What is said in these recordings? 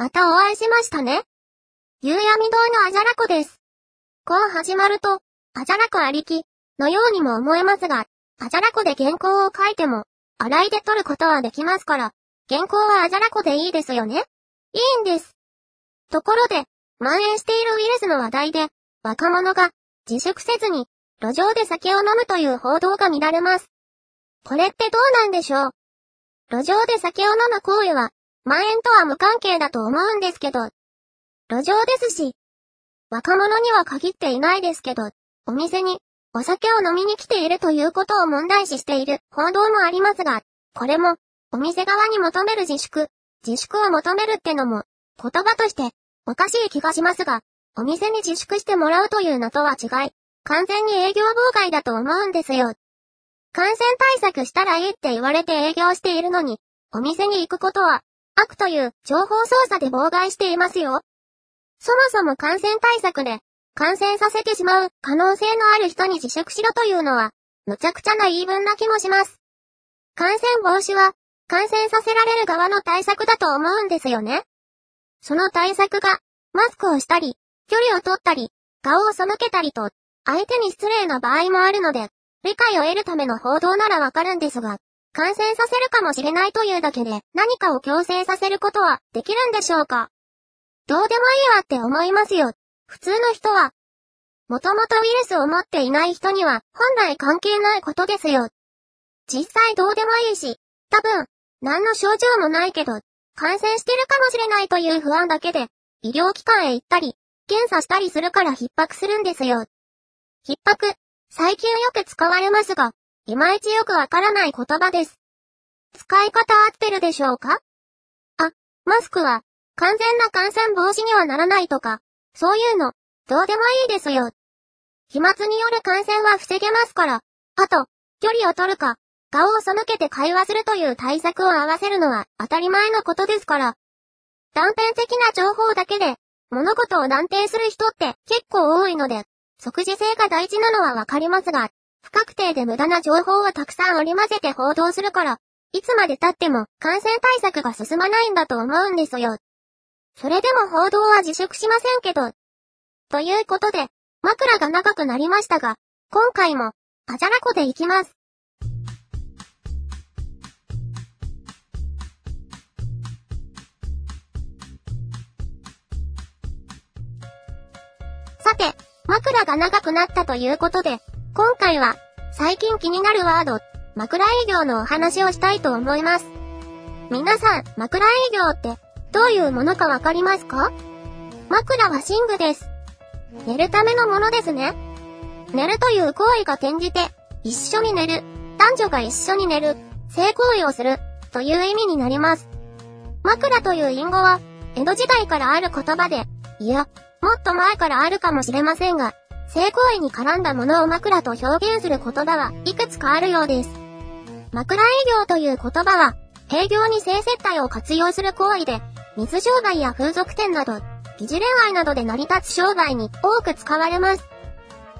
またお会いしましたね。夕闇堂のあじゃらこです。こう始まると、あじゃらこありき、のようにも思えますが、あじゃらこで原稿を書いても、洗いで取ることはできますから、原稿はあじゃらこでいいですよねいいんです。ところで、蔓延しているウイルスの話題で、若者が自粛せずに路上で酒を飲むという報道が見られます。これってどうなんでしょう？路上で酒を飲む行為は、蔓延とは無関係だと思うんですけど。路上ですし、若者には限っていないですけど、お店にお酒を飲みに来ているということを問題視している。報道もありますが、これも、お店側に求める自粛、自粛を求めるってのも、言葉としておかしい気がしますが、お店に自粛してもらうというのとは違い、完全に営業妨害だと思うんですよ。感染対策したらいいって言われて営業しているのに、お店に行くことは、悪という情報操作で妨害していますよ。そもそも感染対策で、感染させてしまう可能性のある人に自粛しろというのは、むちゃくちゃな言い分な気もします。感染防止は、感染させられる側の対策だと思うんですよね。その対策が、マスクをしたり、距離を取ったり、顔を背けたりと、相手に失礼な場合もあるので、理解を得るための報道ならわかるんですが、感染させるかもしれないというだけで何かを強制させることはできるんでしょうか？どうでもいいわって思いますよ。普通の人は。もともとウイルスを持っていない人には本来関係ないことですよ。実際どうでもいいし、多分、何の症状もないけど、感染してるかもしれないという不安だけで、医療機関へ行ったり、検査したりするから逼迫するんですよ。逼迫、最近よく使われますが、いまいちよくわからない言葉です。使い方合ってるでしょうか？あ、マスクは、完全な感染防止にはならないとか、そういうの、どうでもいいですよ。飛沫による感染は防げますから、あと、距離を取るか、顔を背けて会話するという対策を合わせるのは当たり前のことですから。断片的な情報だけで、物事を断定する人って結構多いので、即時性が大事なのはわかりますが、不確定で無駄な情報をたくさん織り交ぜて報道するから、いつまで経っても感染対策が進まないんだと思うんですよ。それでも報道は自粛しませんけど。ということで、枕が長くなりましたが、今回も、あじゃらこでいきます。さて、枕が長くなったということで、今回は、最近気になるワード、枕営業のお話をしたいと思います。皆さん、枕営業って、どういうものかわかりますか？枕は寝具です。寝るためのものですね。寝るという行為が転じて、一緒に寝る、男女が一緒に寝る、性行為をする、という意味になります。枕という隠語は、江戸時代からある言葉で、いや、もっと前からあるかもしれませんが、性行為に絡んだものを枕と表現する言葉はいくつかあるようです。枕営業という言葉は、営業に性接待を活用する行為で、水商売や風俗店など、疑似恋愛などで成り立つ商売に多く使われます。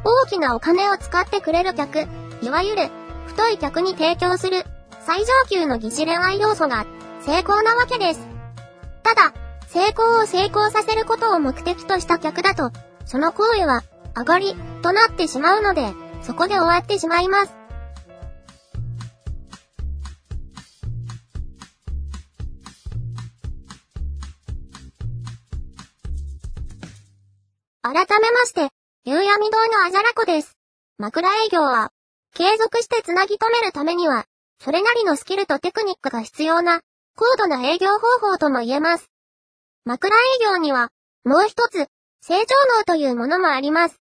大きなお金を使ってくれる客、いわゆる、太い客に提供する、最上級の疑似恋愛要素が、成功なわけです。ただ、成功を成功させることを目的とした客だと、その行為は、上がり、となってしまうので、そこで終わってしまいます。改めまして、夕闇堂のあじゃらこです。枕営業は、継続してつなぎ止めるためには、それなりのスキルとテクニックが必要な、高度な営業方法とも言えます。枕営業には、もう一つ、正常能というものもあります。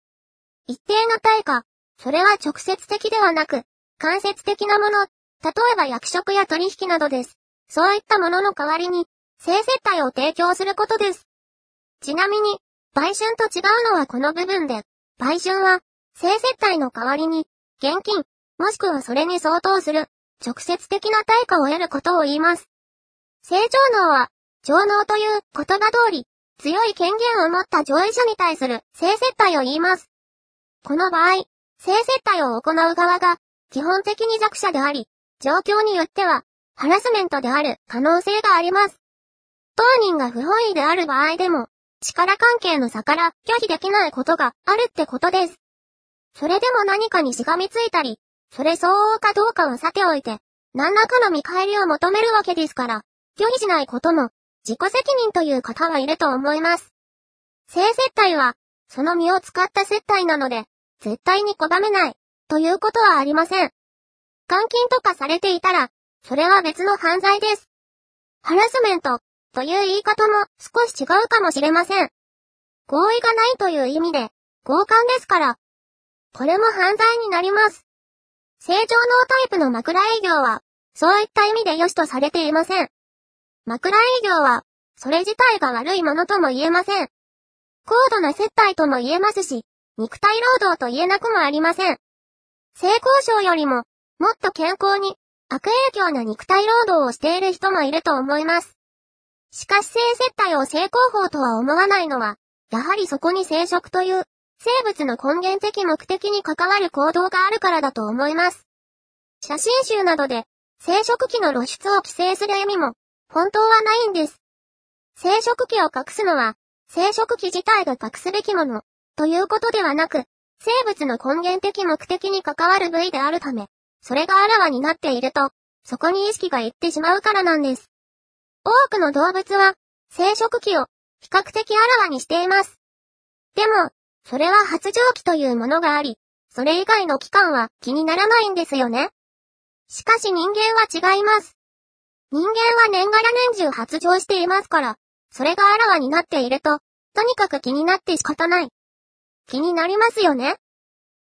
一定の対価、それは直接的ではなく、間接的なもの、例えば役職や取引などです。そういったものの代わりに、性接待を提供することです。ちなみに、売春と違うのはこの部分で、売春は、性接待の代わりに、現金、もしくはそれに相当する、直接的な対価を得ることを言います。正常能は、上納という言葉通り、強い権限を持った上位者に対する性接待を言います。この場合、性接待を行う側が、基本的に弱者であり、状況によっては、ハラスメントである可能性があります。当人が不本意である場合でも、力関係の差から拒否できないことがあるってことです。それでも何かにしがみついたり、それ相応かどうかはさておいて、何らかの見返りを求めるわけですから、拒否しないことも、自己責任という方はいると思います。性接待は、その身を使った接待なので、絶対に拒めない、ということはありません。監禁とかされていたら、それは別の犯罪です。ハラスメント、という言い方も少し違うかもしれません。合意がないという意味で、交換ですから。これも犯罪になります。正常脳タイプの枕営業は、そういった意味で良しとされていません。枕営業は、それ自体が悪いものとも言えません。高度な接待とも言えますし、肉体労働と言えなくもありません。性交渉よりも、もっと健康に、悪影響な肉体労働をしている人もいると思います。しかし性接待を性交法とは思わないのは、やはりそこに生殖という、生物の根源的目的に関わる行動があるからだと思います。写真集などで、生殖器の露出を規制する意味も、本当はないんです。生殖器を隠すのは、生殖器自体が隠すべきもの、ということではなく、生物の根源的目的に関わる部位であるため、それがあらわになっていると、そこに意識がいってしまうからなんです。多くの動物は、生殖器を比較的あらわにしています。でも、それは発情期というものがあり、それ以外の期間は気にならないんですよね。しかし人間は違います。人間は年がら年中発情していますから、それがあらわになっていると、とにかく気になって仕方ない。気になりますよね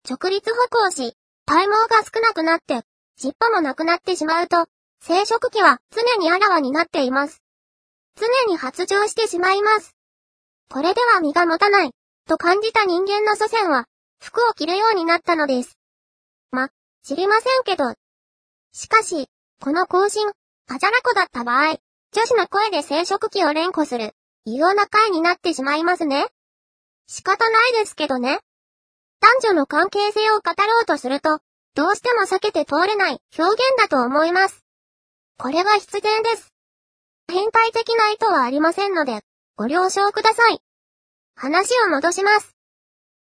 直立歩行し、体毛が少なくなって、尻尾もなくなってしまうと、生殖器は常にあらわになっています。常に発情してしまいます。これでは身が持たない、と感じた人間の祖先は、服を着るようになったのです。ま、知りませんけど。しかし、この更新、あじゃらこだった場合、女子の声で生殖器を連呼する、異様な回になってしまいますね。仕方ないですけどね。男女の関係性を語ろうとすると、どうしても避けて通れない表現だと思います。これは必然です。変態的な意図はありませんので、ご了承ください。話を戻します。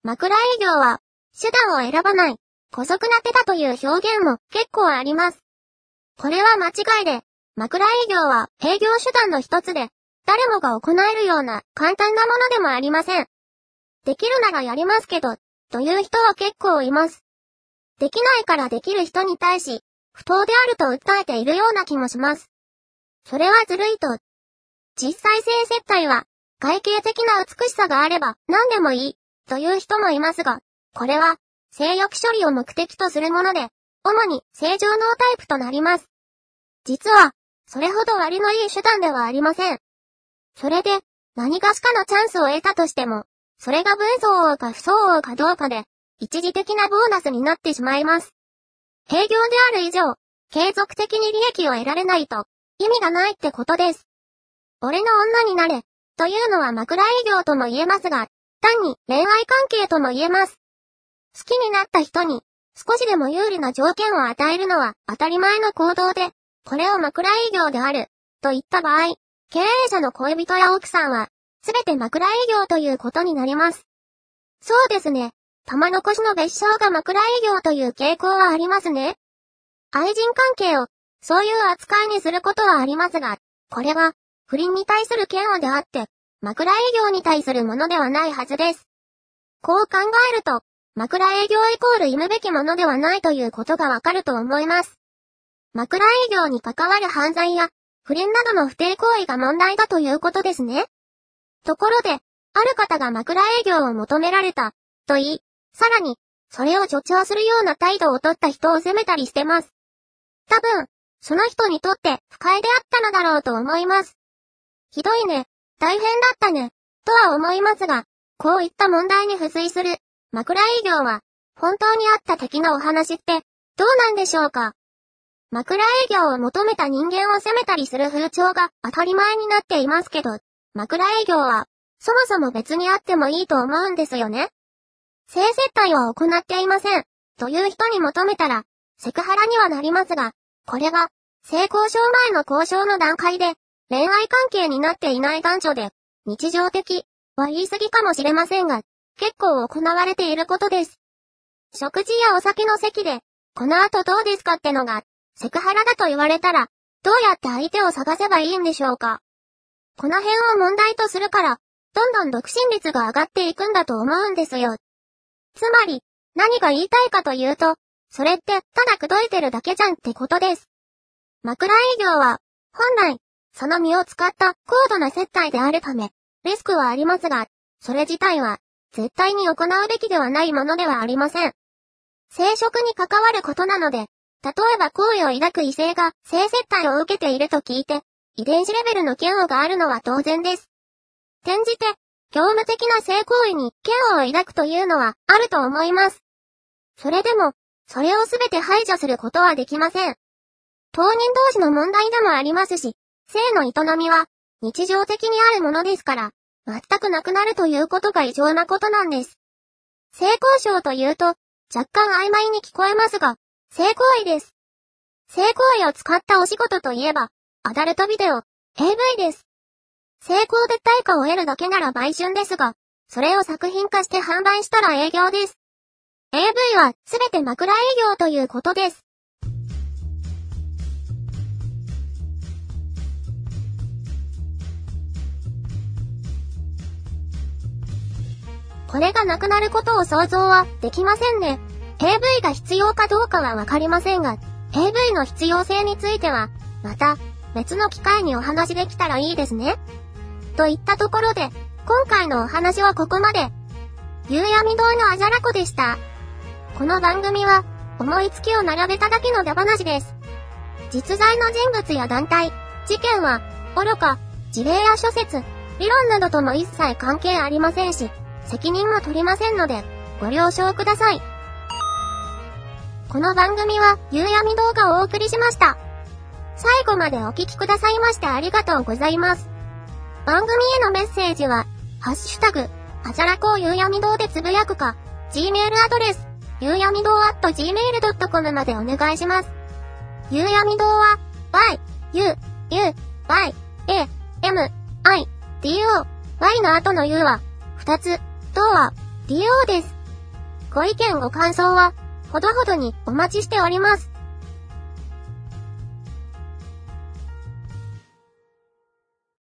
枕営業は、手段を選ばない、古速な手だという表現も結構あります。これは間違いで、枕営業は営業手段の一つで、誰もが行えるような簡単なものでもありません。できるならやりますけど、という人は結構います。できないからできる人に対し、不当であると訴えているような気もします。それはずるいと。実際性接待は、外形的な美しさがあれば何でもいい、という人もいますが、これは、性欲処理を目的とするもので、主に正常脳タイプとなります。実は、それほど割のいい手段ではありません。それで、何がしかのチャンスを得たとしても、それが分相応か不相応かどうかで、一時的なボーナスになってしまいます。営業である以上、継続的に利益を得られないと、意味がないってことです。俺の女になれ、というのは枕営業とも言えますが、単に恋愛関係とも言えます。好きになった人に、少しでも有利な条件を与えるのは当たり前の行動で、これを枕営業である、と言った場合、経営者の恋人や奥さんは、すべて枕営業ということになります。そうですね。玉残しの別称が枕営業という傾向はありますね。愛人関係を、そういう扱いにすることはありますが、これは、不倫に対する嫌悪であって、枕営業に対するものではないはずです。こう考えると、枕営業イコール忌むべきものではないということがわかると思います。枕営業に関わる犯罪や、不倫などの不定行為が問題だということですね。ところで、ある方が枕営業を求められた、と言い、さらに、それを助長するような態度をとった人を責めたりしてます。多分、その人にとって不快であったのだろうと思います。ひどいね、大変だったね、とは思いますが、こういった問題に付随する、枕営業は、本当にあった的なお話って、どうなんでしょうか？枕営業を求めた人間を責めたりする風潮が当たり前になっていますけど、枕営業は、そもそも別にあってもいいと思うんですよね。性接待は行っていません、という人に求めたら、セクハラにはなりますが、これが、性交渉前の交渉の段階で、恋愛関係になっていない男女で、日常的は言い過ぎかもしれませんが、結構行われていることです。食事やお酒の席で、この後どうですかってのが、セクハラだと言われたら、どうやって相手を探せばいいんでしょうかこの辺を問題とするから、どんどん独身率が上がっていくんだと思うんですよ。つまり、何が言いたいかというと、それってただ口説いてるだけじゃんってことです。枕営業は、本来、その身を使った高度な接待であるため、リスクはありますが、それ自体は、絶対に行うべきではないものではありません。生殖に関わることなので、例えば好意を抱く異性が性接待を受けていると聞いて、遺伝子レベルの嫌悪があるのは当然です。転じて、業務的な性行為に嫌悪を抱くというのはあると思います。それでも、それをすべて排除することはできません。当人同士の問題でもありますし、性の営みは日常的にあるものですから、全くなくなるということが異常なことなんです。性交渉というと、若干曖昧に聞こえますが、性行為です。性行為を使ったお仕事といえば、アダルトビデオ、AV です。成功で対価を得るだけなら売春ですが、それを作品化して販売したら営業です。AV はすべて枕営業ということです。これがなくなることを想像はできませんね。AV が必要かどうかはわかりませんが、AV の必要性については、また別の機会にお話できたらいいですね。といったところで、今回のお話はここまで。夕闇堂のあじゃらこでした。この番組は、思いつきを並べただけの出話です。実在の人物や団体、事件は、愚か、事例や諸説、理論などとも一切関係ありませんし、責任も取りませんので、ご了承ください。この番組は、夕闇動画をお送りしました。最後までお聴きくださいましてありがとうございます。番組へのメッセージは、ハッシュタグ、あじゃらこう夕闇堂でつぶやくか、Gmail アドレス、ゆうやみ堂 at gmail.com までお願いします。ゆうやみ堂は、y, u, u, y, a, m, i, d, o, y の後の u は、二つ、とは、do です。ご意見ご感想は、ほどほどにお待ちしております。